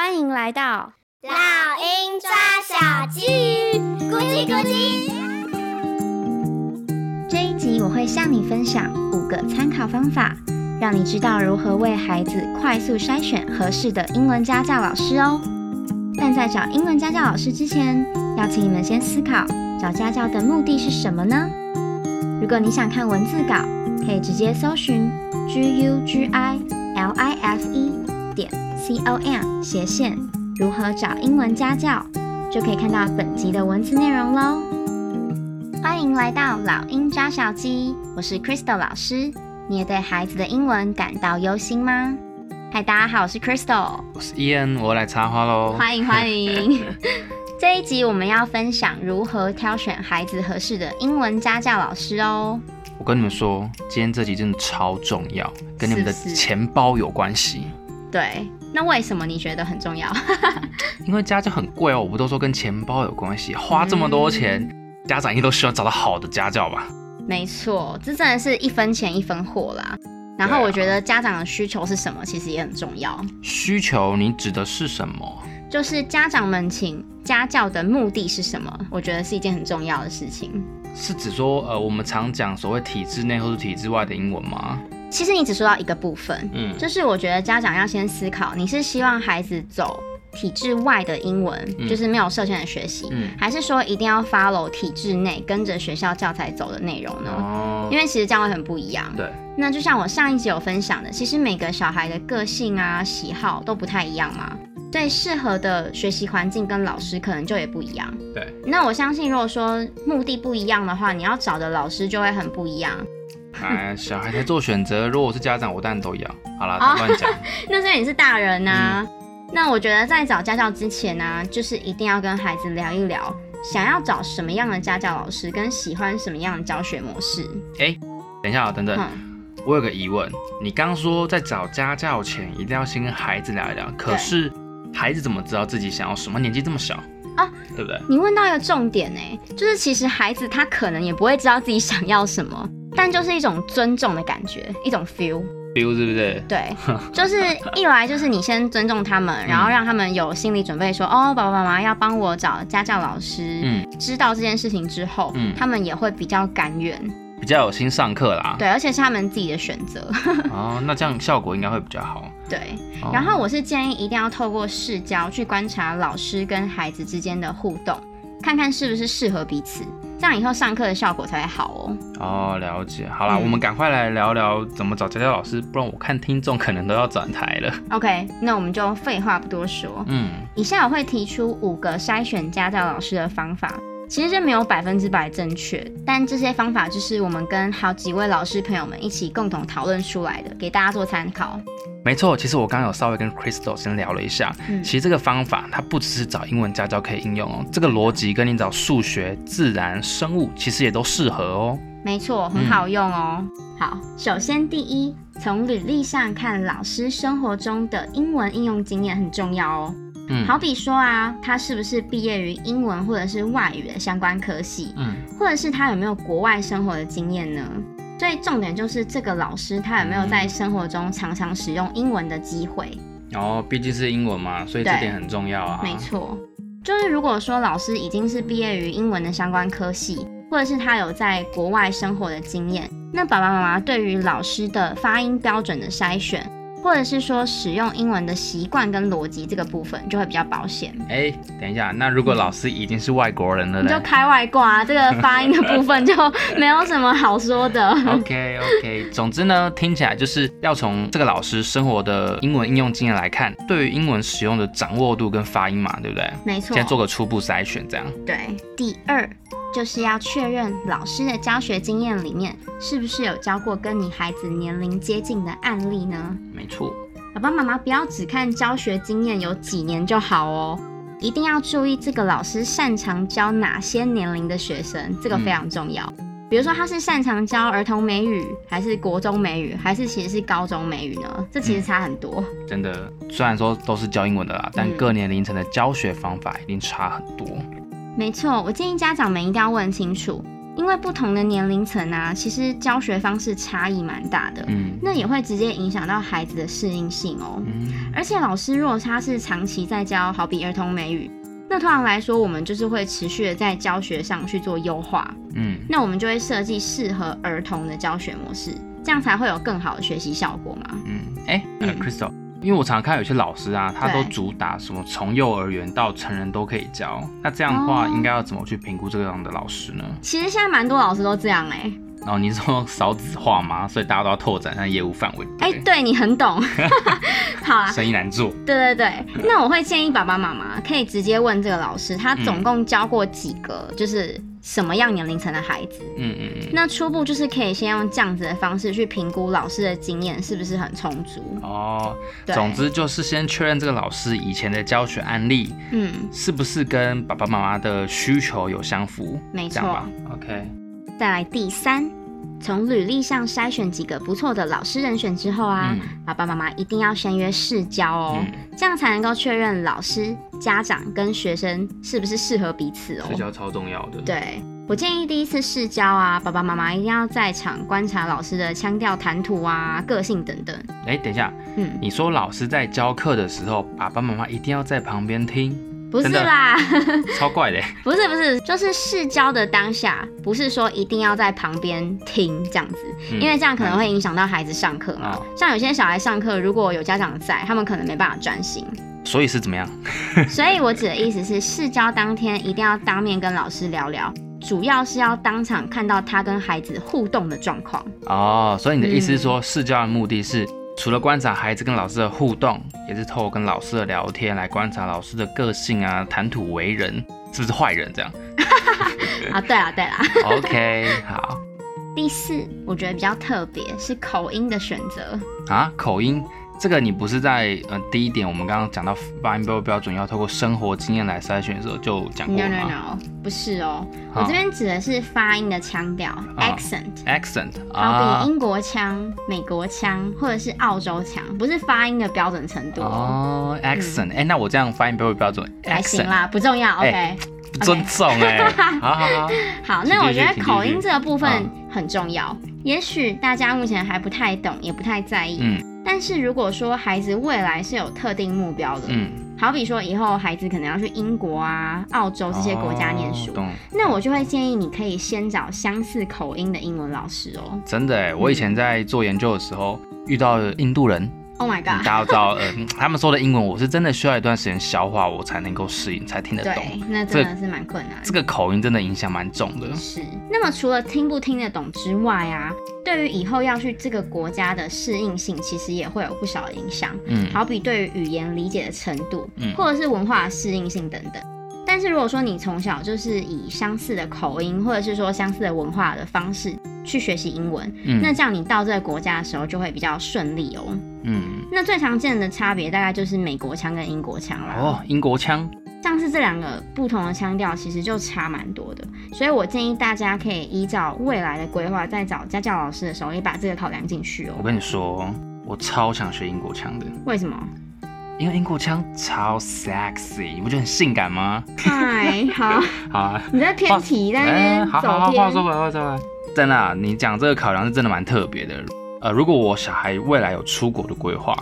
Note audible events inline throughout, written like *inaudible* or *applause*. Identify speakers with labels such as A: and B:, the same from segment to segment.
A: 欢迎来到
B: 老鹰抓小鸡，咕叽咕叽。
A: 这一集我会向你分享五个参考方法，让你知道如何为孩子快速筛选合适的英文家教老师哦。但在找英文家教老师之前，要请你们先思考找家教的目的是什么呢？如果你想看文字稿，可以直接搜寻 g u g i l i f e 点 c o m 斜线如何找英文家教，就可以看到本集的文字内容喽。欢迎来到老鹰抓小鸡，我是 Crystal 老师。你也对孩子的英文感到忧心吗？嗨，大家好，我是 Crystal，
C: 我是 Ian，我来插花喽。
A: 欢迎欢迎。*laughs* 这一集我们要分享如何挑选孩子合适的英文家教老师哦。
C: 我跟你们说，今天这集真的超重要，跟你们的钱包有关系。
A: 对，那为什么你觉得很重要？*laughs*
C: 因为家教很贵哦，我不都说跟钱包有关系，花这么多钱，嗯、家长一定都需要找到好的家教吧？
A: 没错，这真的是一分钱一分货啦。然后我觉得家长的需求是什么，其实也很重要。
C: 需求你指的是什么？
A: 就是家长们请家教的目的是什么？我觉得是一件很重要的事情。
C: 是指说，呃，我们常讲所谓体制内或是体制外的英文吗？
A: 其实你只说到一个部分，嗯，就是我觉得家长要先思考，你是希望孩子走体制外的英文，嗯、就是没有设限的学习，嗯，还是说一定要 follow 体制内跟着学校教材走的内容呢？哦，因为其实这样会很不一样。对，那就像我上一集有分享的，其实每个小孩的个性啊、喜好都不太一样嘛，所以适合的学习环境跟老师可能就也不一样。对，那我相信如果说目的不一样的话，你要找的老师就会很不一样。
C: 哎，小孩在做选择。如果我是家长，我当然都要。好了，乱讲。Oh, *laughs*
A: 那是你是大人呐、啊。嗯、那我觉得在找家教之前呢、啊，就是一定要跟孩子聊一聊，想要找什么样的家教老师，跟喜欢什么样的教学模式。哎、欸，
C: 等一下，等等，嗯、我有个疑问。你刚说在找家教前，一定要先跟孩子聊一聊。可是孩子怎么知道自己想要什么？年纪这么小啊，对不对？
A: 你问到一个重点呢，就是其实孩子他可能也不会知道自己想要什么。但就是一种尊重的感觉，一种 feel，feel
C: 是不是？
A: 对，就是一来就是你先尊重他们，然后让他们有心理准备说，说哦，爸爸妈妈要帮我找家教老师，嗯，知道这件事情之后，嗯，他们也会比较甘愿，
C: 比较有心上课啦。
A: 对，而且是他们自己的选择。
C: 哦，那这样效果应该会比较好。*laughs*
A: 对，然后我是建议一定要透过试教去观察老师跟孩子之间的互动。看看是不是适合彼此，这样以后上课的效果才会好哦。
C: 哦，了解。好啦，嗯、我们赶快来聊聊怎么找家教老师，不然我看听众可能都要转台了。
A: OK，那我们就废话不多说。嗯，以下我会提出五个筛选家教老师的方法。其实这没有百分之百正确，但这些方法就是我们跟好几位老师朋友们一起共同讨论出来的，给大家做参考。
C: 没错，其实我刚刚有稍微跟 Crystal 先聊了一下，嗯、其实这个方法它不只是找英文家教可以应用哦，这个逻辑跟你找数学、自然、生物其实也都适合哦。
A: 没错，很好用哦。嗯、好，首先第一，从履历上看老师生活中的英文应用经验很重要哦。嗯，好比说啊，他是不是毕业于英文或者是外语的相关科系？嗯，或者是他有没有国外生活的经验呢？所以重点就是这个老师他有没有在生活中常常使用英文的机会？哦，
C: 毕竟是英文嘛，所以这点很重要啊。
A: 没错，就是如果说老师已经是毕业于英文的相关科系，或者是他有在国外生活的经验，那爸爸妈妈对于老师的发音标准的筛选。或者是说使用英文的习惯跟逻辑这个部分就会比较保险。
C: 哎，等一下，那如果老师已经是外国人了呢？
A: 你就开外挂，这个发音的部分就没有什么好说的。
C: OK OK，总之呢，听起来就是要从这个老师生活的英文应用经验来看，对于英文使用的掌握度跟发音嘛，对不对？
A: 没错。
C: 先做个初步筛选，这样。
A: 对。第二。就是要确认老师的教学经验里面是不是有教过跟你孩子年龄接近的案例呢？
C: 没错，
A: 爸爸妈妈不要只看教学经验有几年就好哦，一定要注意这个老师擅长教哪些年龄的学生，这个非常重要。嗯、比如说他是擅长教儿童美语，还是国中美语，还是其实是高中美语呢？这其实差很多。
C: 嗯、真的，虽然说都是教英文的啦，但各年龄层的教学方法一定差很多。
A: 没错，我建议家长们一定要问清楚，因为不同的年龄层啊，其实教学方式差异蛮大的，
C: 嗯，
A: 那也会直接影响到孩子的适应性哦。
C: 嗯，
A: 而且老师如果他是长期在教，好比儿童美语，那通常来说，我们就是会持续的在教学上去做优化，
C: 嗯，
A: 那我们就会设计适合儿童的教学模式，这样才会有更好的学习效果嘛。
C: 嗯，哎、欸，呃，Crystal。因为我常常看有些老师啊，他都主打什么从幼儿园到成人都可以教，那这样的话，应该要怎么去评估这样的老师呢？
A: 其实现在蛮多老师都这样哎、欸。
C: 哦，你说少子化吗？所以大家都要拓展他业务范围。
A: 哎、欸，对你很懂。*laughs* 好啊，
C: 生意难做。
A: 对对对，那我会建议爸爸妈妈可以直接问这个老师，他总共教过几个，嗯、就是。什么样年龄层的孩子？
C: 嗯嗯嗯。
A: 那初步就是可以先用这样子的方式去评估老师的经验是不是很充足。
C: 哦，总之就是先确认这个老师以前的教学案例，嗯，是不是跟爸爸妈妈的需求有相符？
A: 没错。
C: OK。
A: 再来第三。从履历上筛选几个不错的老师人选之后啊，嗯、爸爸妈妈一定要先约试教哦，嗯、这样才能够确认老师、家长跟学生是不是适合彼此哦。
C: 试教超重要的。
A: 对，我建议第一次试教啊，爸爸妈妈一定要在场观察老师的腔调、谈吐啊、个性等等。
C: 哎，等一下，嗯，你说老师在教课的时候，爸爸妈妈一定要在旁边听？
A: 不是啦，*laughs*
C: 超怪的。
A: 不是不是，就是试教的当下，不是说一定要在旁边听这样子，嗯、因为这样可能会影响到孩子上课嘛。嗯、像有些小孩上课，如果有家长在，他们可能没办法专心。
C: 所以是怎么样？*laughs*
A: 所以我指的意思是，试教当天一定要当面跟老师聊聊，主要是要当场看到他跟孩子互动的状况。
C: 哦，所以你的意思是说，试教的目的是？除了观察孩子跟老师的互动，也是透过跟老师的聊天来观察老师的个性啊、谈吐为人，是不是坏人这样？*laughs*
A: 啊，对啦，对啦。
C: OK，好。
A: 第四，我觉得比较特别是口音的选择
C: 啊，口音。这个你不是在呃第一点，我们刚刚讲到发音标标准要透过生活经验来筛选的时候就讲过吗？No
A: no no，不是哦，我这边指的是发音的腔调 accent，accent，好比英国腔、美国腔或者是澳洲腔，不是发音的标准程度哦。
C: accent，哎，那我这样发音标不标准？
A: 还行啦，不重要。OK，
C: 尊重哎，*laughs* 好好好。
A: 好，那我觉得口音这个部分很重要，也许大家目前还不太懂，也不太在意。嗯。但是如果说孩子未来是有特定目标的，嗯，好比说以后孩子可能要去英国啊、澳洲这些国家念书，哦、那我就会建议你可以先找相似口音的英文老师哦。
C: 真的哎，我以前在做研究的时候、嗯、遇到印度人。
A: Oh my god！
C: 大家都知道，呃，他们说的英文，我是真的需要一段时间消化，我才能够适应，才听得懂。
A: 对，那真的是蛮困难的。
C: 这个口音真的影响蛮重的。
A: 是。那么除了听不听得懂之外啊，对于以后要去这个国家的适应性，其实也会有不少的影响。嗯。好比对于语言理解的程度，嗯，或者是文化的适应性等等。但是如果说你从小就是以相似的口音，或者是说相似的文化的方式去学习英文，嗯，那这样你到这个国家的时候就会比较顺利哦。嗯，那最常见的差别大概就是美国腔跟英国腔了。
C: 哦，英国腔，
A: 像是这两个不同的腔调，其实就差蛮多的。所以我建议大家可以依照未来的规划，在找家教老师的时候，也把这个考量进去哦。
C: 我跟你说，我超想学英国腔的。
A: 为什么？
C: 因为英国腔超 sexy，你不觉得很性感吗？
A: 嗨，*laughs* 好，
C: 好啊。
A: 你在偏题，在那边走偏。好好好，话
C: 说回来，话说回来。真的啊，你讲这个考量是真的蛮特别的。呃，如果我小孩未来有出国的规划。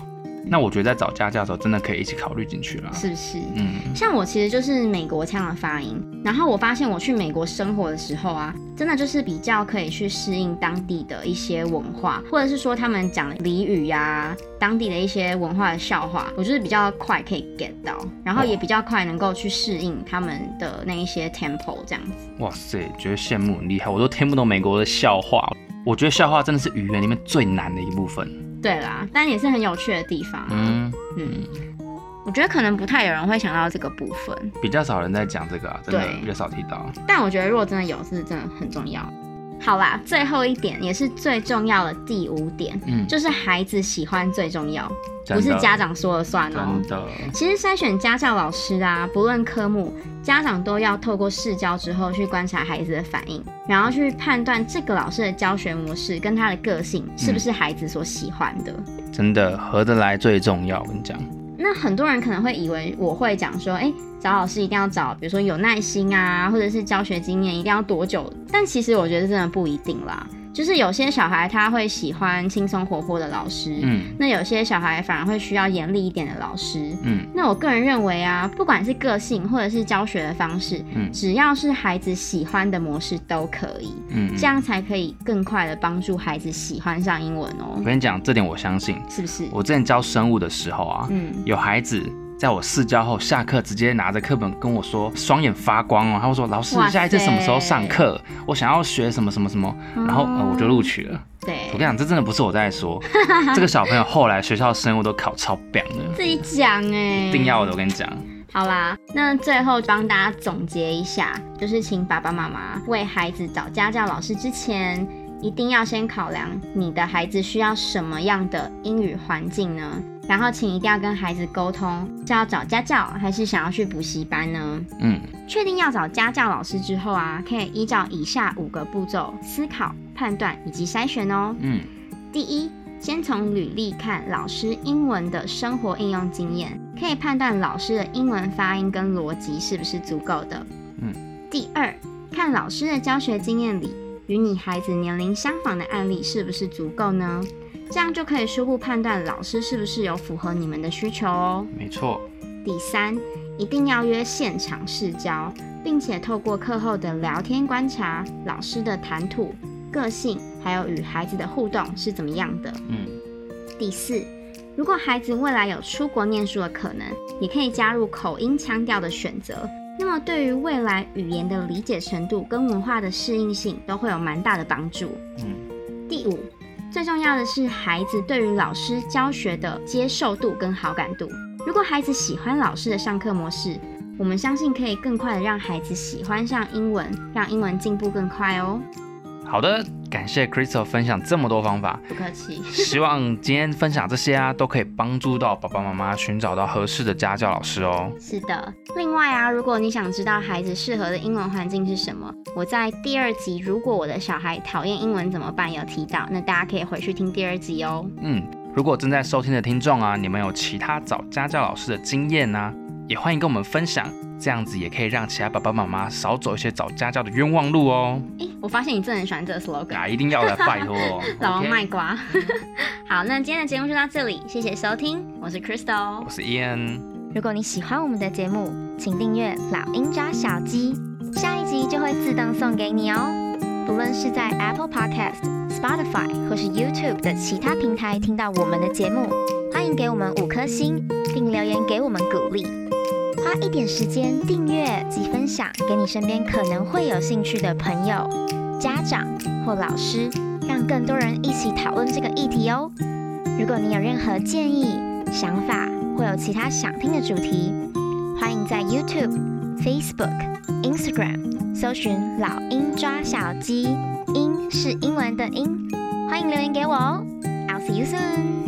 C: 那我觉得在找家教的时候，真的可以一起考虑进去了，
A: 是不是？嗯，像我其实就是美国腔的发音，然后我发现我去美国生活的时候啊，真的就是比较可以去适应当地的一些文化，或者是说他们讲俚语呀，当地的一些文化的笑话，我就是比较快可以 get 到，然后也比较快能够去适应他们的那一些 tempo 这样子。
C: 哇塞，觉得羡慕很厉害，我都听不懂美国的笑话，我觉得笑话真的是语言里面最难的一部分。
A: 对啦，但也是很有趣的地方。嗯嗯，我觉得可能不太有人会想到这个部分，
C: 比较少人在讲这个啊，真的比较少提到。
A: 但我觉得如果真的有，是真的很重要。好啦，最后一点也是最重要的第五点，嗯，就是孩子喜欢最重要，不是家长说了算哦。真的。其实筛选家教老师啊，不论科目，家长都要透过试教之后去观察孩子的反应，然后去判断这个老师的教学模式跟他的个性是不是孩子所喜欢的。
C: 真的合得来最重要，我跟你讲。
A: 那很多人可能会以为我会讲说，哎、找老师一定要找，比如说有耐心啊，或者是教学经验一定要多久？但其实我觉得真的不一定啦。就是有些小孩他会喜欢轻松活泼的老师，嗯，那有些小孩反而会需要严厉一点的老师，嗯。那我个人认为啊，不管是个性或者是教学的方式，嗯，只要是孩子喜欢的模式都可以，嗯，这样才可以更快的帮助孩子喜欢上英文哦。
C: 我跟你讲，这点我相信，
A: 是不是？
C: 我之前教生物的时候啊，嗯，有孩子。在我试教后，下课直接拿着课本跟我说，双眼发光哦。他会说：“老师，下一次什么时候上课？我想要学什么什么什么。”然后、呃、我就录取了。
A: 对，
C: 我跟你讲，这真的不是我在说。这个小朋友后来学校生物都考超棒的。
A: 自己讲哎，
C: 一定要的。我跟你讲。
A: 好啦，那最后帮大家总结一下，就是请爸爸妈妈为孩子找家教老师之前，一定要先考量你的孩子需要什么样的英语环境呢？然后，请一定要跟孩子沟通，是要找家教还是想要去补习班呢？嗯，确定要找家教老师之后啊，可以依照以下五个步骤思考、判断以及筛选哦。嗯，第一，先从履历看老师英文的生活应用经验，可以判断老师的英文发音跟逻辑是不是足够的。嗯，第二，看老师的教学经验里与你孩子年龄相仿的案例是不是足够呢？这样就可以初步判断老师是不是有符合你们的需求哦。
C: 没错。
A: 第三，一定要约现场试教，并且透过课后的聊天观察老师的谈吐、个性，还有与孩子的互动是怎么样的。嗯。第四，如果孩子未来有出国念书的可能，也可以加入口音腔调的选择。那么对于未来语言的理解程度跟文化的适应性，都会有蛮大的帮助。嗯。第五。最重要的是，孩子对于老师教学的接受度跟好感度。如果孩子喜欢老师的上课模式，我们相信可以更快的让孩子喜欢上英文，让英文进步更快哦。
C: 好的，感谢 Crystal 分享这么多方法，
A: 不客气。
C: 希望今天分享这些啊，都可以帮助到爸爸妈妈寻找到合适的家教老师哦。
A: 是的，另外啊，如果你想知道孩子适合的英文环境是什么，我在第二集《如果我的小孩讨厌英文怎么办》有提到，那大家可以回去听第二集哦。
C: 嗯，如果正在收听的听众啊，你们有其他找家教老师的经验呢、啊，也欢迎跟我们分享。这样子也可以让其他爸爸妈妈少走一些找家教的冤枉路哦。
A: 哎，我发现你真的很喜欢这个 slogan
C: 啊，一定要的，拜托。*laughs*
A: 老王卖瓜。*laughs* 好，那今天的节目就到这里，谢谢收听，我是 Crystal，
C: 我是 Ian。
A: 如果你喜欢我们的节目，请订阅老鹰抓小鸡，下一集就会自动送给你哦。不论是在 Apple Podcast、Spotify 或是 YouTube 的其他平台听到我们的节目，欢迎给我们五颗星，并留言给我们鼓励。花一点时间订阅及分享给你身边可能会有兴趣的朋友、家长或老师，让更多人一起讨论这个议题哦。如果你有任何建议、想法，或有其他想听的主题，欢迎在 YouTube、Facebook、Instagram 搜寻“老鹰抓小鸡”，英是英文的英，欢迎留言给我哦。I'll see you soon.